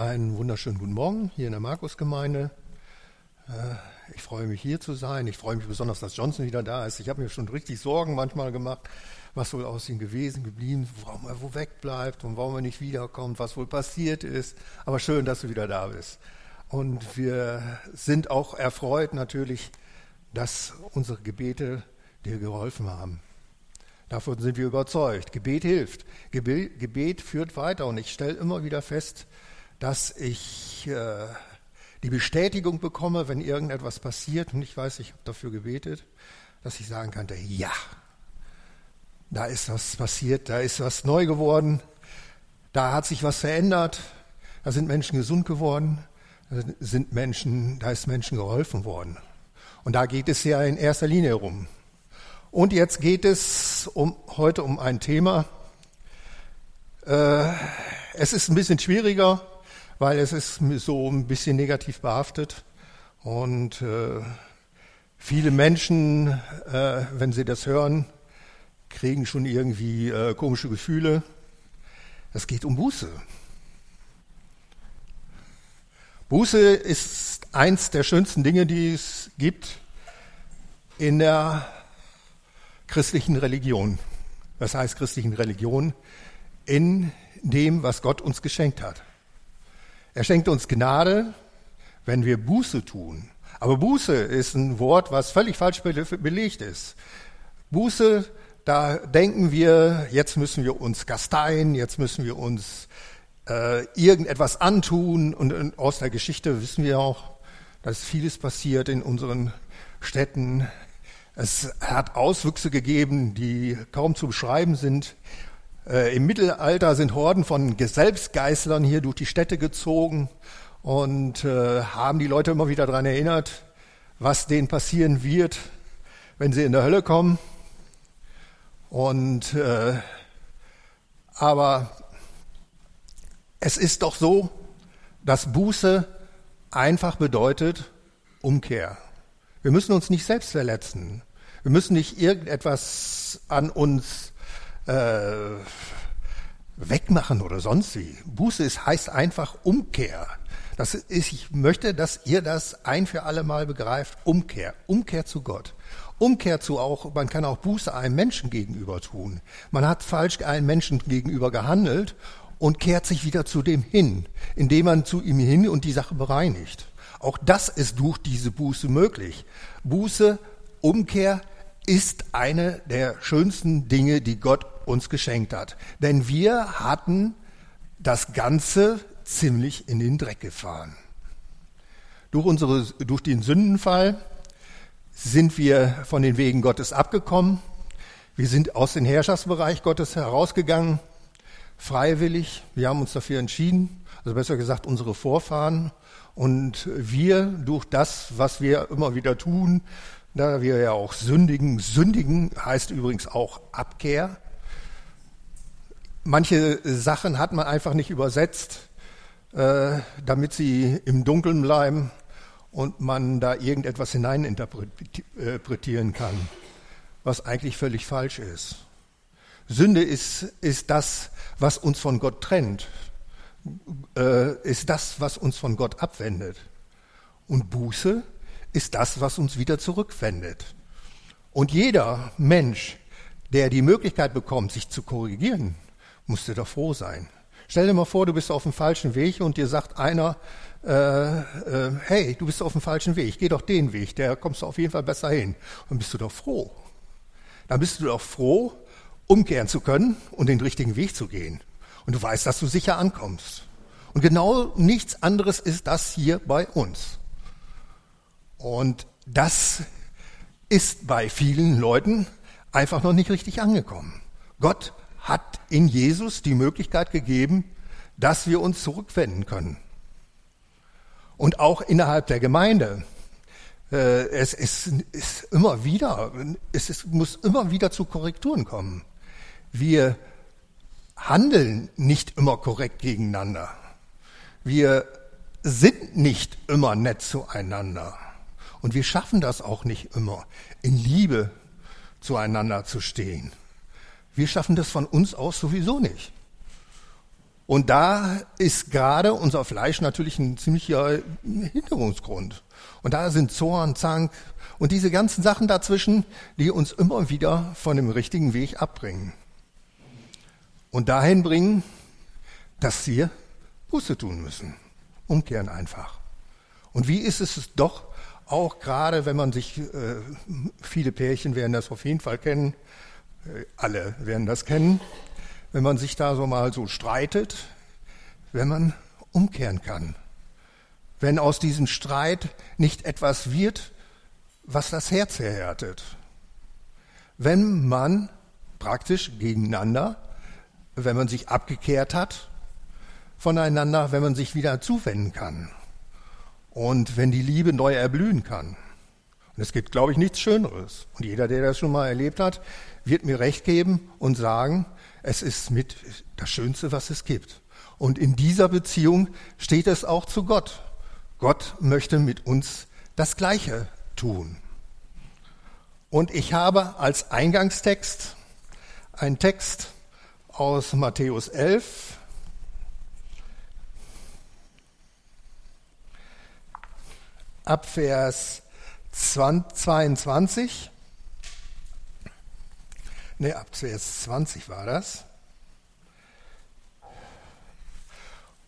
Einen wunderschönen guten Morgen hier in der Markusgemeinde. Äh, ich freue mich hier zu sein. Ich freue mich besonders, dass Johnson wieder da ist. Ich habe mir schon richtig Sorgen manchmal gemacht, was wohl aus ihm gewesen, geblieben, warum er wo wegbleibt und warum er nicht wiederkommt, was wohl passiert ist. Aber schön, dass du wieder da bist. Und wir sind auch erfreut natürlich, dass unsere Gebete dir geholfen haben. Davon sind wir überzeugt. Gebet hilft. Gebet, Gebet führt weiter. Und ich stelle immer wieder fest, dass ich äh, die Bestätigung bekomme, wenn irgendetwas passiert und ich weiß, ich habe dafür gebetet, dass ich sagen kann, ja, da ist was passiert, da ist was neu geworden, da hat sich was verändert, da sind Menschen gesund geworden, da sind Menschen, da ist Menschen geholfen worden. Und da geht es ja in erster Linie rum. Und jetzt geht es um, heute um ein Thema. Äh, es ist ein bisschen schwieriger, weil es ist so ein bisschen negativ behaftet. Und äh, viele Menschen, äh, wenn sie das hören, kriegen schon irgendwie äh, komische Gefühle. Es geht um Buße. Buße ist eins der schönsten Dinge, die es gibt in der christlichen Religion. Was heißt christlichen Religion? In dem, was Gott uns geschenkt hat. Er schenkt uns Gnade, wenn wir Buße tun. Aber Buße ist ein Wort, was völlig falsch belegt ist. Buße, da denken wir, jetzt müssen wir uns gasteien, jetzt müssen wir uns äh, irgendetwas antun. Und, und aus der Geschichte wissen wir auch, dass vieles passiert in unseren Städten, es hat Auswüchse gegeben, die kaum zu beschreiben sind. Äh, Im Mittelalter sind Horden von Selbstgeißlern hier durch die Städte gezogen und äh, haben die Leute immer wieder daran erinnert, was denen passieren wird, wenn sie in der Hölle kommen. Und äh, aber es ist doch so, dass Buße einfach bedeutet Umkehr. Wir müssen uns nicht selbst verletzen. Wir müssen nicht irgendetwas an uns äh, wegmachen oder sonst wie. Buße ist, heißt einfach Umkehr. Das ist, ich möchte, dass ihr das ein für alle Mal begreift. Umkehr. Umkehr zu Gott. Umkehr zu auch, man kann auch Buße einem Menschen gegenüber tun. Man hat falsch einem Menschen gegenüber gehandelt und kehrt sich wieder zu dem hin, indem man zu ihm hin und die Sache bereinigt. Auch das ist durch diese Buße möglich. Buße, Umkehr ist eine der schönsten Dinge, die Gott uns geschenkt hat. Denn wir hatten das Ganze ziemlich in den Dreck gefahren. Durch, unsere, durch den Sündenfall sind wir von den Wegen Gottes abgekommen. Wir sind aus dem Herrschaftsbereich Gottes herausgegangen, freiwillig. Wir haben uns dafür entschieden, also besser gesagt unsere Vorfahren und wir durch das, was wir immer wieder tun, da wir ja auch sündigen, sündigen heißt übrigens auch Abkehr. Manche Sachen hat man einfach nicht übersetzt, äh, damit sie im Dunkeln bleiben und man da irgendetwas hineininterpretieren kann, was eigentlich völlig falsch ist. Sünde ist, ist das, was uns von Gott trennt äh, ist das, was uns von Gott abwendet. Und Buße ist das, was uns wieder zurückwendet. Und jeder Mensch, der die Möglichkeit bekommt, sich zu korrigieren, musste da froh sein. Stell dir mal vor, du bist auf dem falschen Weg und dir sagt einer, äh, äh, hey, du bist auf dem falschen Weg, geh doch den Weg, der kommst du auf jeden Fall besser hin. Und bist du doch froh. Dann bist du doch froh, umkehren zu können und den richtigen Weg zu gehen. Und du weißt, dass du sicher ankommst. Und genau nichts anderes ist das hier bei uns. Und das ist bei vielen Leuten einfach noch nicht richtig angekommen. Gott hat in Jesus die Möglichkeit gegeben, dass wir uns zurückwenden können. Und auch innerhalb der Gemeinde. Äh, es ist, ist immer wieder, es ist, muss immer wieder zu Korrekturen kommen. Wir handeln nicht immer korrekt gegeneinander. Wir sind nicht immer nett zueinander. Und wir schaffen das auch nicht immer, in Liebe zueinander zu stehen. Wir schaffen das von uns aus sowieso nicht. Und da ist gerade unser Fleisch natürlich ein ziemlicher Hinderungsgrund. Und da sind Zorn, Zank und diese ganzen Sachen dazwischen, die uns immer wieder von dem richtigen Weg abbringen. Und dahin bringen, dass wir Buße tun müssen. Umkehren einfach. Und wie ist es doch, auch gerade wenn man sich, äh, viele Pärchen werden das auf jeden Fall kennen, äh, alle werden das kennen, wenn man sich da so mal so streitet, wenn man umkehren kann. Wenn aus diesem Streit nicht etwas wird, was das Herz erhärtet. Wenn man praktisch gegeneinander, wenn man sich abgekehrt hat voneinander, wenn man sich wieder zuwenden kann. Und wenn die Liebe neu erblühen kann. Und es gibt, glaube ich, nichts Schöneres. Und jeder, der das schon mal erlebt hat, wird mir recht geben und sagen, es ist mit das Schönste, was es gibt. Und in dieser Beziehung steht es auch zu Gott. Gott möchte mit uns das Gleiche tun. Und ich habe als Eingangstext einen Text aus Matthäus 11, ab Vers 22. Ne, ab Vers 20 war das.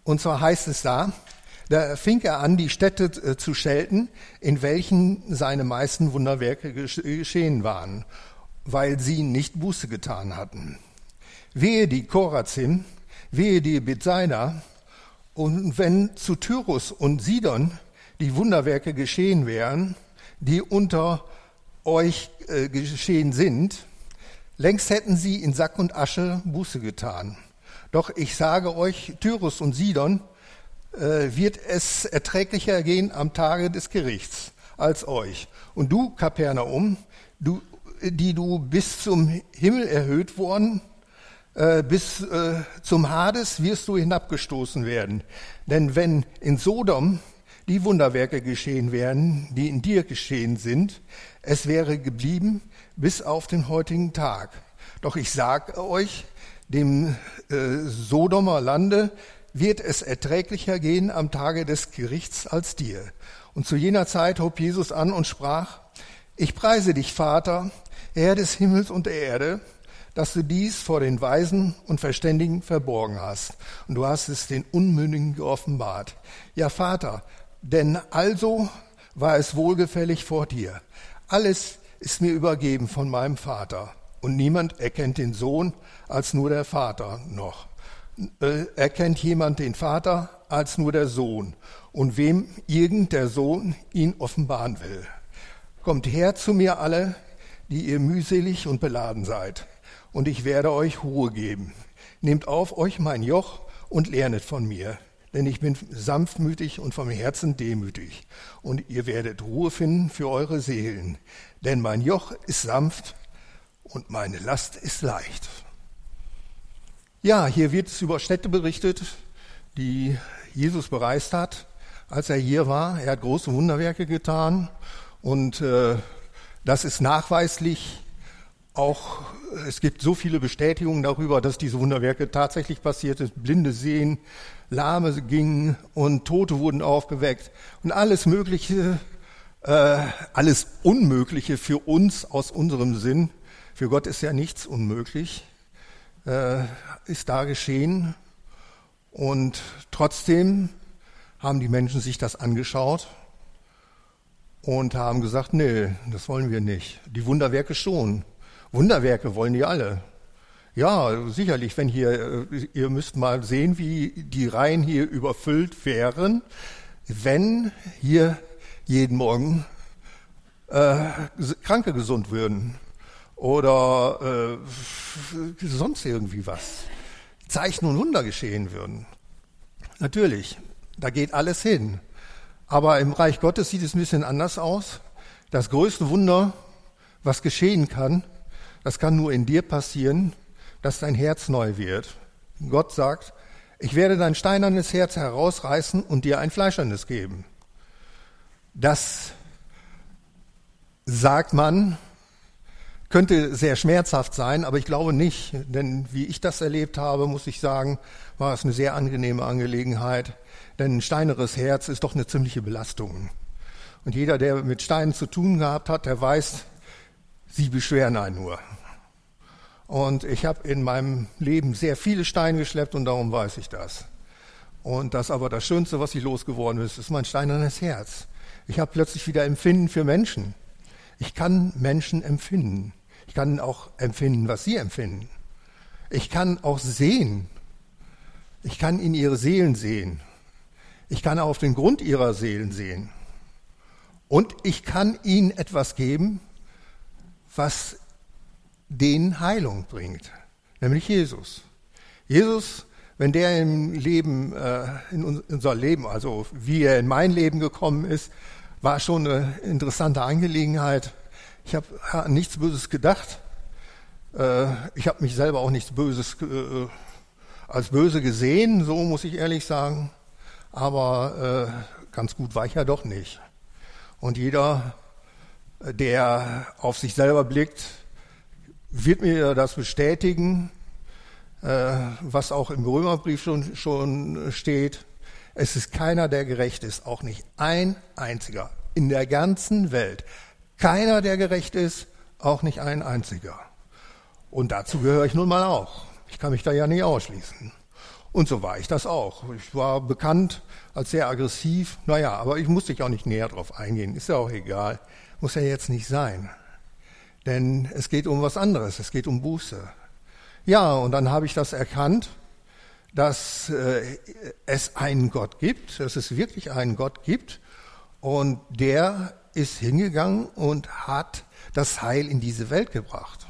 Und zwar heißt es da, da fing er an, die Städte äh, zu schelten, in welchen seine meisten Wunderwerke geschehen waren, weil sie nicht Buße getan hatten. Wehe die Korazim, wehe die Bethsaida, und wenn zu Tyrus und Sidon die Wunderwerke geschehen wären, die unter euch äh, geschehen sind, längst hätten sie in Sack und Asche Buße getan. Doch ich sage euch, Tyrus und Sidon äh, wird es erträglicher gehen am Tage des Gerichts als euch. Und du, Kapernaum, du, die du bis zum Himmel erhöht worden, äh, bis äh, zum Hades wirst du hinabgestoßen werden. Denn wenn in Sodom die Wunderwerke geschehen wären, die in dir geschehen sind. Es wäre geblieben bis auf den heutigen Tag. Doch ich sage euch, dem äh, Sodomer Lande wird es erträglicher gehen am Tage des Gerichts als dir. Und zu jener Zeit hob Jesus an und sprach, ich preise dich, Vater, Herr des Himmels und der Erde, dass du dies vor den Weisen und Verständigen verborgen hast. Und du hast es den Unmündigen geoffenbart. Ja, Vater, denn also war es wohlgefällig vor dir. Alles ist mir übergeben von meinem Vater. Und niemand erkennt den Sohn als nur der Vater noch. Äh, erkennt jemand den Vater als nur der Sohn und wem irgend der Sohn ihn offenbaren will. Kommt her zu mir alle, die ihr mühselig und beladen seid, und ich werde euch Ruhe geben. Nehmt auf euch mein Joch und lernet von mir, denn ich bin sanftmütig und vom Herzen demütig. Und ihr werdet Ruhe finden für eure Seelen, denn mein Joch ist sanft und meine Last ist leicht. Ja, hier wird es über Städte berichtet, die Jesus bereist hat, als er hier war. Er hat große Wunderwerke getan und äh, das ist nachweislich auch, es gibt so viele Bestätigungen darüber, dass diese Wunderwerke tatsächlich passiert sind. Blinde sehen, Lahme gingen und Tote wurden aufgeweckt und alles Mögliche, äh, alles Unmögliche für uns aus unserem Sinn. Für Gott ist ja nichts unmöglich, äh, ist da geschehen. Und trotzdem haben die Menschen sich das angeschaut und haben gesagt, nee, das wollen wir nicht. Die Wunderwerke schon. Wunderwerke wollen die alle. Ja, sicherlich, wenn hier, äh, ihr müsst mal sehen, wie die Reihen hier überfüllt wären, wenn hier jeden Morgen äh, Kranke gesund würden oder äh, sonst irgendwie was. Zeichen und Wunder geschehen würden. Natürlich, da geht alles hin. Aber im Reich Gottes sieht es ein bisschen anders aus. Das größte Wunder, was geschehen kann, das kann nur in dir passieren, dass dein Herz neu wird. Gott sagt, ich werde dein steinernes Herz herausreißen und dir ein fleischernes geben. Das sagt man könnte sehr schmerzhaft sein, aber ich glaube nicht, denn wie ich das erlebt habe, muss ich sagen, war es eine sehr angenehme Angelegenheit, denn ein steineres Herz ist doch eine ziemliche Belastung. Und jeder, der mit Steinen zu tun gehabt hat, der weiß, sie beschweren einen nur. Und ich habe in meinem Leben sehr viele Steine geschleppt und darum weiß ich das. Und das aber das Schönste, was ich losgeworden ist, ist mein steinernes Herz. Ich habe plötzlich wieder Empfinden für Menschen. Ich kann Menschen empfinden. Ich kann auch empfinden, was sie empfinden. Ich kann auch sehen. Ich kann in ihre Seelen sehen. Ich kann auf den Grund ihrer Seelen sehen. Und ich kann ihnen etwas geben, was denen Heilung bringt, nämlich Jesus. Jesus, wenn der im Leben, äh, in unser Leben, also wie er in mein Leben gekommen ist, war schon eine interessante Angelegenheit. Ich habe an nichts Böses gedacht. Äh, ich habe mich selber auch nichts Böses äh, als böse gesehen, so muss ich ehrlich sagen. Aber ganz gut war ich ja doch nicht. Und jeder, der auf sich selber blickt, wird mir das bestätigen, was auch im Römerbrief schon, schon steht. Es ist keiner, der gerecht ist, auch nicht ein einziger in der ganzen Welt. Keiner, der gerecht ist, auch nicht ein einziger. Und dazu gehöre ich nun mal auch. Ich kann mich da ja nicht ausschließen. Und so war ich das auch. Ich war bekannt als sehr aggressiv. Naja, aber ich musste ich auch nicht näher drauf eingehen. Ist ja auch egal. Muss ja jetzt nicht sein. Denn es geht um was anderes. Es geht um Buße. Ja, und dann habe ich das erkannt dass äh, es einen Gott gibt, dass es wirklich einen Gott gibt und der ist hingegangen und hat das Heil in diese Welt gebracht.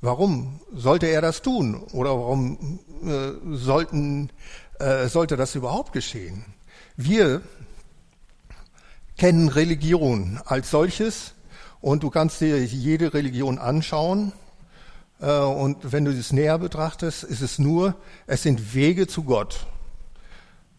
Warum sollte er das tun oder warum äh, sollten, äh, sollte das überhaupt geschehen? Wir kennen Religion als solches und du kannst dir jede Religion anschauen äh, und wenn du es näher betrachtest, ist es nur, es sind Wege zu Gott.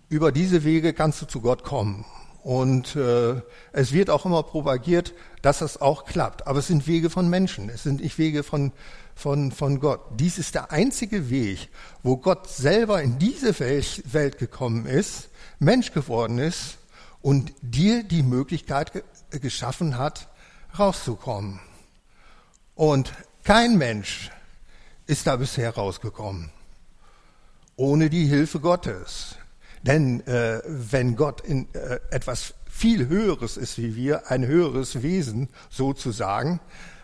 Über diese Wege kannst du zu Gott kommen. Und äh, es wird auch immer propagiert, dass das auch klappt. Aber es sind Wege von Menschen, es sind nicht Wege von, von, von Gott. Dies ist der einzige Weg, wo Gott selber in diese Welt gekommen ist, Mensch geworden ist und dir die Möglichkeit ge geschaffen hat, rauszukommen. Und kein Mensch ist da bisher rausgekommen. Ohne die Hilfe Gottes. Denn äh, wenn Gott in äh, etwas viel Höheres ist wie wir, ein höheres Wesen sozusagen,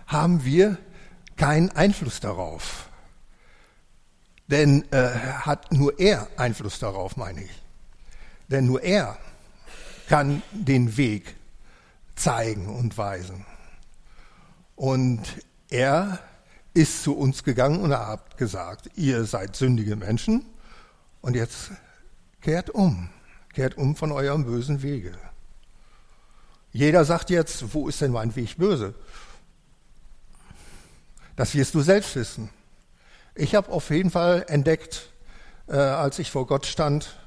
haben wir keinen Einfluss darauf. Denn äh, hat nur er Einfluss darauf, meine ich. Denn nur er kann den Weg zeigen und weisen. Und er ist zu uns gegangen und er hat gesagt, ihr seid sündige Menschen und jetzt kehrt um, kehrt um von eurem bösen Wege. Jeder sagt jetzt, wo ist denn mein Weg böse? Das wirst du selbst wissen. Ich habe auf jeden Fall entdeckt, äh, als ich vor Gott stand,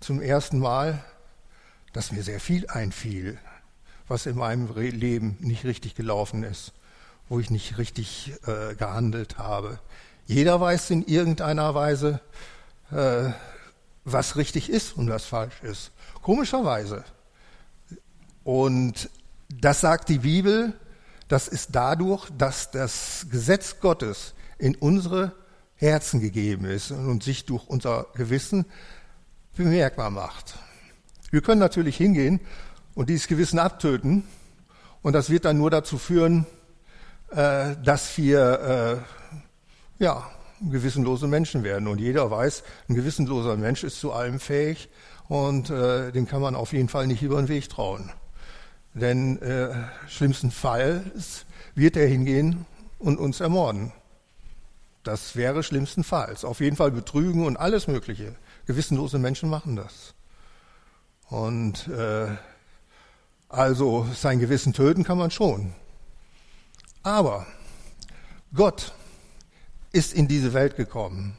zum ersten Mal, dass mir sehr viel einfiel, was in meinem Leben nicht richtig gelaufen ist wo ich nicht richtig äh, gehandelt habe. Jeder weiß in irgendeiner Weise, äh, was richtig ist und was falsch ist. Komischerweise. Und das sagt die Bibel, das ist dadurch, dass das Gesetz Gottes in unsere Herzen gegeben ist und sich durch unser Gewissen bemerkbar macht. Wir können natürlich hingehen und dieses Gewissen abtöten und das wird dann nur dazu führen, äh, dass wir äh, ja, gewissenlose Menschen werden. Und jeder weiß, ein gewissenloser Mensch ist zu allem fähig und äh, den kann man auf jeden Fall nicht über den Weg trauen. Denn äh, schlimmsten Fall wird er hingehen und uns ermorden. Das wäre schlimmstenfalls. Auf jeden Fall betrügen und alles Mögliche. Gewissenlose Menschen machen das. Und äh, also sein Gewissen töten kann man schon. Aber Gott ist in diese Welt gekommen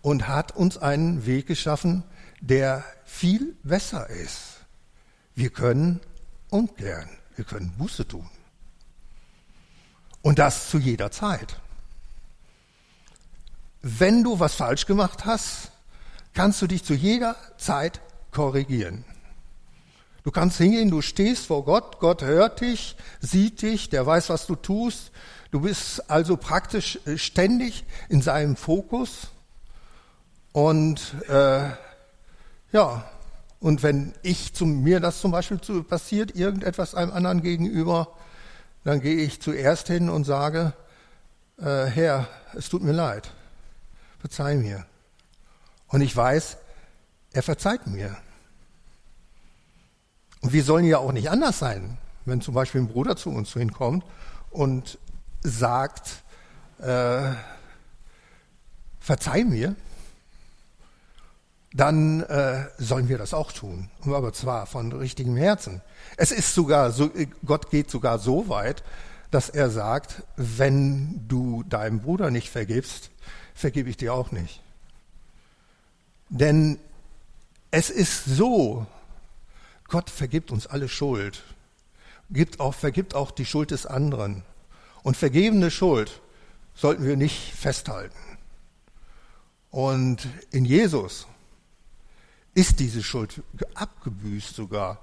und hat uns einen Weg geschaffen, der viel besser ist. Wir können umkehren, wir können Buße tun. Und das zu jeder Zeit. Wenn du was falsch gemacht hast, kannst du dich zu jeder Zeit korrigieren. Du kannst hingehen, du stehst vor Gott, Gott hört dich, sieht dich, der weiß, was du tust. Du bist also praktisch äh, ständig in seinem Fokus. Und äh, ja, und wenn ich zum, mir das zum Beispiel zu, passiert, irgendetwas einem anderen gegenüber, dann gehe ich zuerst hin und sage, äh, Herr, es tut mir leid, verzeih mir. Und ich weiß, er verzeiht mir. Und wir sollen ja auch nicht anders sein, wenn zum Beispiel ein Bruder zu uns hinkommt und sagt, äh, verzeih mir, dann äh, sollen wir das auch tun, aber zwar von richtigem Herzen. Es ist sogar so, Gott geht sogar so weit, dass er sagt, wenn du deinem Bruder nicht vergibst, vergebe ich dir auch nicht. Denn es ist so, Gott vergibt uns alle Schuld, gibt auch, vergibt auch die Schuld des anderen. Und vergebene Schuld sollten wir nicht festhalten. Und in Jesus ist diese Schuld abgebüßt sogar,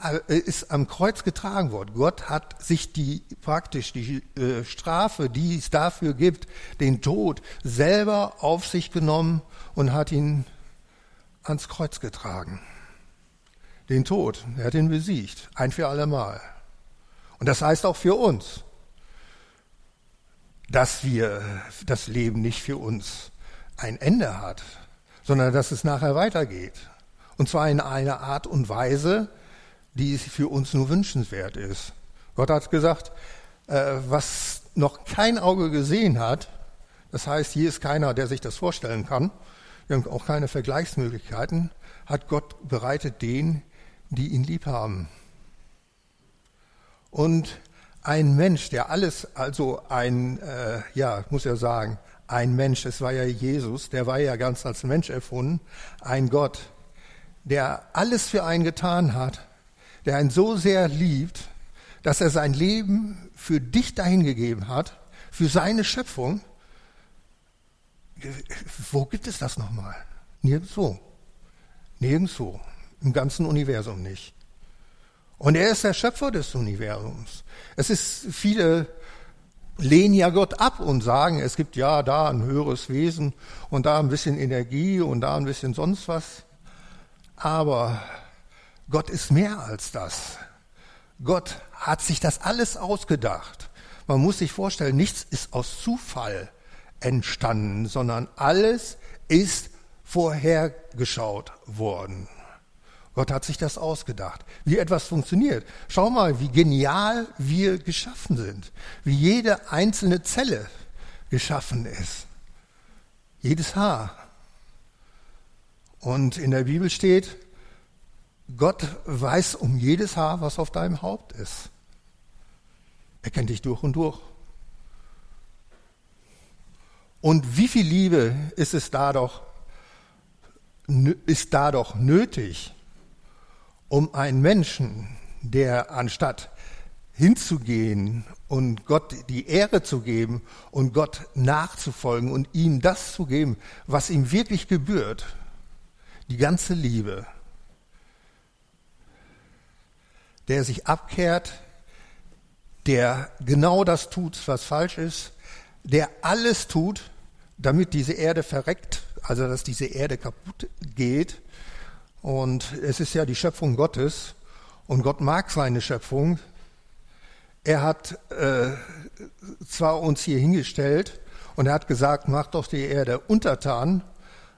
äh, ist am Kreuz getragen worden. Gott hat sich die praktisch die äh, Strafe, die es dafür gibt, den Tod selber auf sich genommen und hat ihn ans Kreuz getragen. Den Tod, er hat ihn besiegt, ein für allemal. Und das heißt auch für uns, dass wir das Leben nicht für uns ein Ende hat, sondern dass es nachher weitergeht. Und zwar in einer Art und Weise, die für uns nur wünschenswert ist. Gott hat gesagt, äh, was noch kein Auge gesehen hat, das heißt, hier ist keiner, der sich das vorstellen kann, wir haben auch keine Vergleichsmöglichkeiten, hat Gott bereitet den, die ihn lieb haben. Und ein Mensch, der alles, also ein, äh, ja, muss ja sagen, ein Mensch, es war ja Jesus, der war ja ganz als Mensch erfunden, ein Gott, der alles für einen getan hat, der einen so sehr liebt, dass er sein Leben für dich dahingegeben hat, für seine Schöpfung. Wo gibt es das nochmal? Nirgendwo. Nirgendwo. Im ganzen Universum nicht. Und er ist der Schöpfer des Universums. Es ist viele lehnen ja Gott ab und sagen, es gibt ja da ein höheres Wesen und da ein bisschen Energie und da ein bisschen sonst was. Aber Gott ist mehr als das. Gott hat sich das alles ausgedacht. Man muss sich vorstellen, nichts ist aus Zufall entstanden, sondern alles ist vorhergeschaut worden. Gott hat sich das ausgedacht, wie etwas funktioniert. Schau mal, wie genial wir geschaffen sind, wie jede einzelne Zelle geschaffen ist. Jedes Haar. Und in der Bibel steht, Gott weiß um jedes Haar, was auf deinem Haupt ist. Er kennt dich durch und durch. Und wie viel Liebe ist es da doch, ist da doch nötig, um einen Menschen, der anstatt hinzugehen und Gott die Ehre zu geben und Gott nachzufolgen und ihm das zu geben, was ihm wirklich gebührt, die ganze Liebe, der sich abkehrt, der genau das tut, was falsch ist, der alles tut, damit diese Erde verreckt, also dass diese Erde kaputt geht, und es ist ja die Schöpfung Gottes und Gott mag seine Schöpfung. Er hat äh, zwar uns hier hingestellt und er hat gesagt, macht doch die Erde untertan,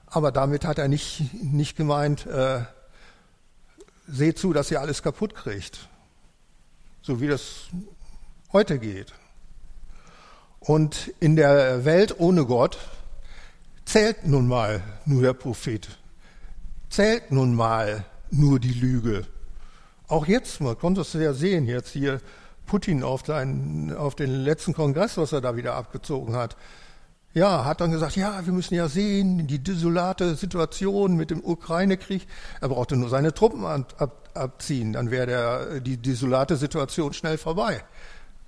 aber damit hat er nicht, nicht gemeint, äh, seht zu, dass ihr alles kaputt kriegt, so wie das heute geht. Und in der Welt ohne Gott zählt nun mal nur der Prophet zählt nun mal nur die Lüge. Auch jetzt, man konnte es ja sehen, jetzt hier Putin auf, seinen, auf den letzten Kongress, was er da wieder abgezogen hat. Ja, hat dann gesagt, ja, wir müssen ja sehen, die desolate Situation mit dem Ukraine-Krieg. Er brauchte nur seine Truppen ab, abziehen, dann wäre die desolate Situation schnell vorbei.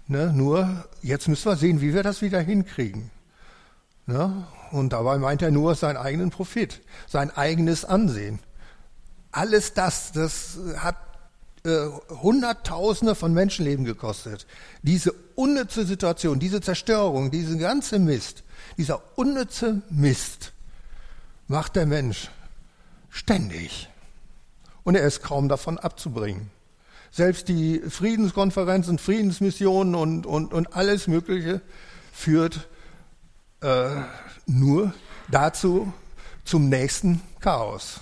Ne, nur jetzt müssen wir sehen, wie wir das wieder hinkriegen. Ne? Und dabei meint er nur seinen eigenen Profit, sein eigenes Ansehen. Alles das, das hat äh, Hunderttausende von Menschenleben gekostet. Diese unnütze Situation, diese Zerstörung, diese ganze Mist, dieser unnütze Mist macht der Mensch ständig. Und er ist kaum davon abzubringen. Selbst die Friedenskonferenzen, Friedensmissionen und, und, und alles Mögliche führt äh, nur dazu zum nächsten Chaos.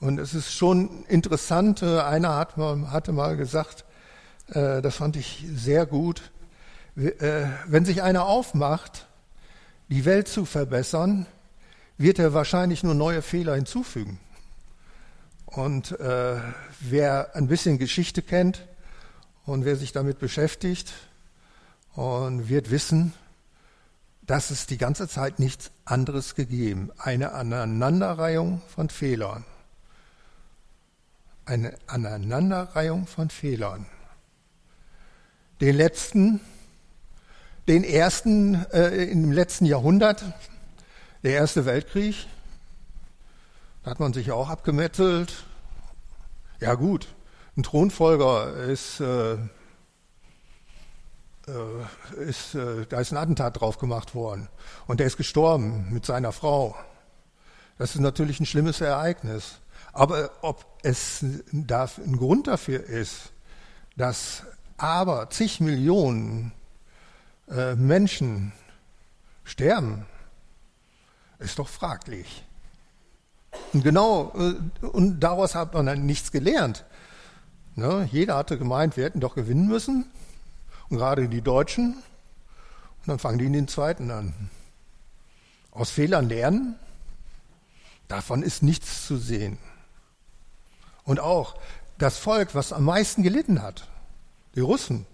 Und es ist schon interessant, äh, einer hat mal, hatte mal gesagt, äh, das fand ich sehr gut, äh, wenn sich einer aufmacht, die Welt zu verbessern, wird er wahrscheinlich nur neue Fehler hinzufügen. Und äh, wer ein bisschen Geschichte kennt und wer sich damit beschäftigt und wird wissen, dass es die ganze Zeit nichts anderes gegeben. Eine Aneinanderreihung von Fehlern. Eine Aneinanderreihung von Fehlern. Den letzten, den ersten äh, im letzten Jahrhundert, der Erste Weltkrieg, da hat man sich auch abgemetzelt. Ja gut, ein Thronfolger ist, äh, ist äh, da ist ein Attentat drauf gemacht worden und der ist gestorben mit seiner Frau. Das ist natürlich ein schlimmes Ereignis. Aber ob es ein Grund dafür ist, dass aber zig Millionen äh, Menschen sterben, ist doch fraglich. Und genau, äh, und daraus hat man dann nichts gelernt. Ne? Jeder hatte gemeint, wir hätten doch gewinnen müssen. Gerade die Deutschen. Und dann fangen die in den zweiten an. Aus Fehlern lernen, davon ist nichts zu sehen. Und auch das Volk, was am meisten gelitten hat, die Russen,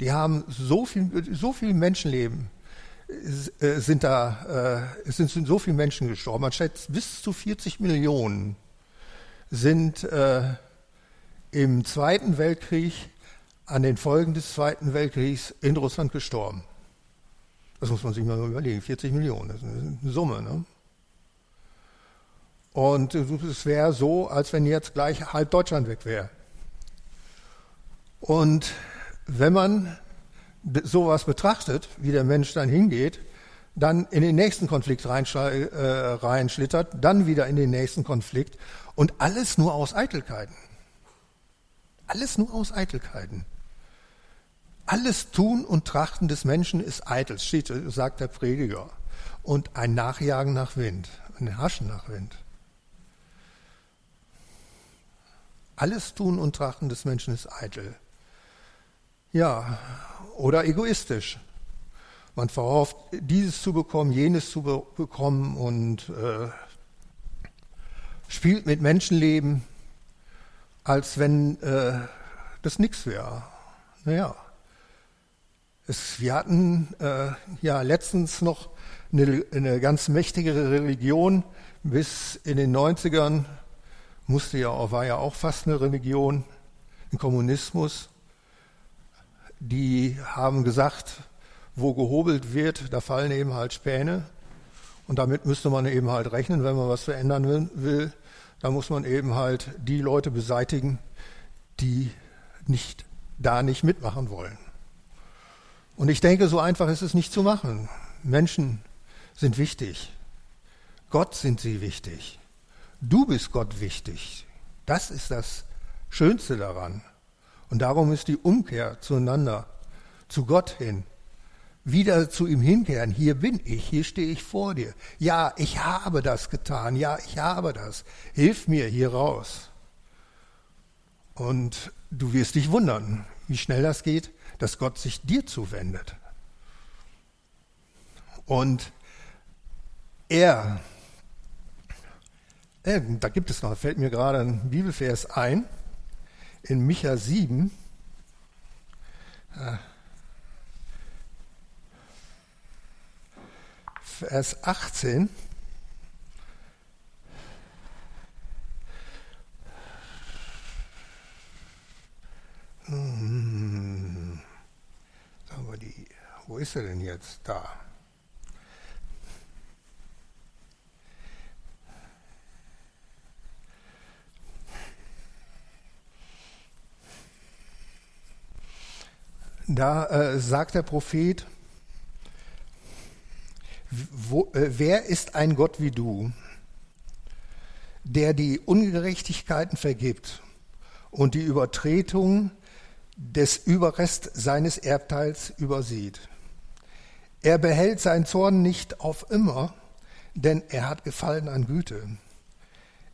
die haben so viel, so viel Menschenleben äh, sind da, äh, es sind so viele Menschen gestorben. Man schätzt, bis zu 40 Millionen sind äh, im Zweiten Weltkrieg an den Folgen des Zweiten Weltkriegs in Russland gestorben. Das muss man sich mal überlegen. 40 Millionen, das ist eine Summe. Ne? Und es wäre so, als wenn jetzt gleich halb Deutschland weg wäre. Und wenn man sowas betrachtet, wie der Mensch dann hingeht, dann in den nächsten Konflikt äh, reinschlittert, dann wieder in den nächsten Konflikt und alles nur aus Eitelkeiten. Alles nur aus Eitelkeiten. Alles Tun und Trachten des Menschen ist eitel, steht, sagt der Prediger. Und ein Nachjagen nach Wind, ein Haschen nach Wind. Alles Tun und Trachten des Menschen ist eitel. Ja, oder egoistisch. Man verhofft, dieses zu bekommen, jenes zu be bekommen und äh, spielt mit Menschenleben, als wenn äh, das nichts wäre. Naja, es, wir hatten äh, ja letztens noch eine, eine ganz mächtige Religion. Bis in den 90ern musste ja, war ja auch fast eine Religion, ein Kommunismus die haben gesagt, wo gehobelt wird, da fallen eben halt Späne. Und damit müsste man eben halt rechnen, wenn man was verändern will, da muss man eben halt die Leute beseitigen, die nicht, da nicht mitmachen wollen. Und ich denke, so einfach ist es nicht zu machen. Menschen sind wichtig. Gott sind sie wichtig. Du bist Gott wichtig. Das ist das Schönste daran. Und darum ist die Umkehr zueinander, zu Gott hin, wieder zu ihm hinkehren. Hier bin ich, hier stehe ich vor dir. Ja, ich habe das getan. Ja, ich habe das. Hilf mir hier raus. Und du wirst dich wundern, wie schnell das geht, dass Gott sich dir zuwendet. Und er, äh, da gibt es noch, fällt mir gerade ein Bibelvers ein, in Micha 7, äh, Vers 18, hm. ist er denn jetzt? Da. Da äh, sagt der Prophet, wo, äh, wer ist ein Gott wie du, der die Ungerechtigkeiten vergibt und die Übertretung des Überrest seines Erbteils übersieht? Er behält seinen Zorn nicht auf immer, denn er hat Gefallen an Güte.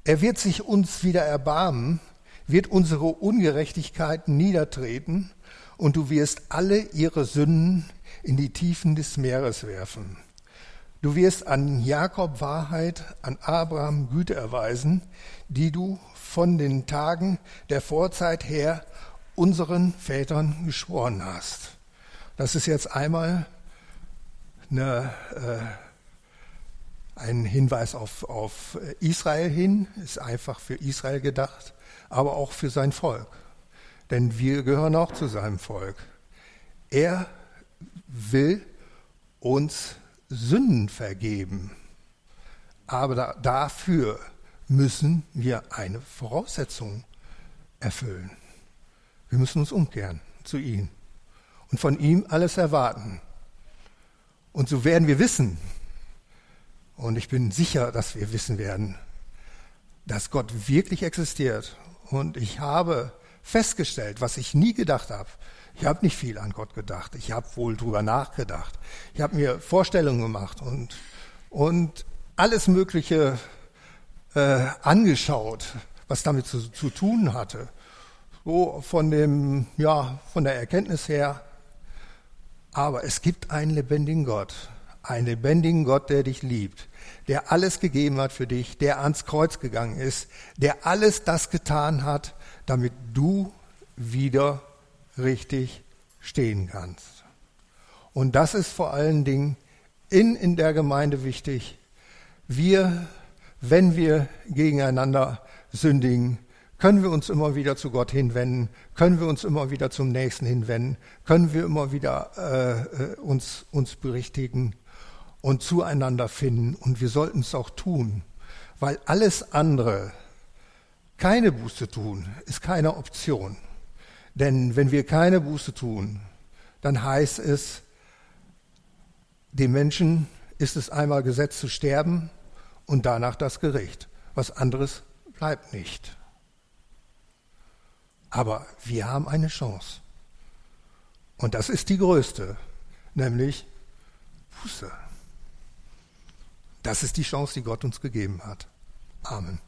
Er wird sich uns wieder erbarmen, wird unsere Ungerechtigkeiten niedertreten und du wirst alle ihre Sünden in die Tiefen des Meeres werfen. Du wirst an Jakob Wahrheit, an Abraham Güte erweisen, die du von den Tagen der Vorzeit her unseren Vätern geschworen hast. Das ist jetzt einmal eine, äh, ein Hinweis auf, auf Israel hin, ist einfach für Israel gedacht, aber auch für sein Volk. Denn wir gehören auch zu seinem Volk. Er will uns Sünden vergeben. Aber da, dafür müssen wir eine Voraussetzung erfüllen. Wir müssen uns umkehren zu ihm und von ihm alles erwarten. Und so werden wir wissen, und ich bin sicher, dass wir wissen werden, dass Gott wirklich existiert. Und ich habe festgestellt, was ich nie gedacht habe, ich habe nicht viel an Gott gedacht. Ich habe wohl drüber nachgedacht. Ich habe mir Vorstellungen gemacht und, und alles Mögliche äh, angeschaut, was damit zu, zu tun hatte. So von dem, ja, von der Erkenntnis her. Aber es gibt einen lebendigen Gott. Einen lebendigen Gott, der dich liebt, der alles gegeben hat für dich, der ans Kreuz gegangen ist, der alles das getan hat, damit du wieder richtig stehen kannst. Und das ist vor allen Dingen in, in der Gemeinde wichtig. Wir, wenn wir gegeneinander sündigen, können wir uns immer wieder zu Gott hinwenden, können wir uns immer wieder zum Nächsten hinwenden, können wir immer wieder äh, äh uns, uns berichtigen und zueinander finden. Und wir sollten es auch tun, weil alles andere, keine Buße tun, ist keine Option. Denn wenn wir keine Buße tun, dann heißt es, dem Menschen ist es einmal gesetzt zu sterben und danach das Gericht. Was anderes bleibt nicht. Aber wir haben eine Chance. Und das ist die größte, nämlich Buße. Das ist die Chance, die Gott uns gegeben hat. Amen.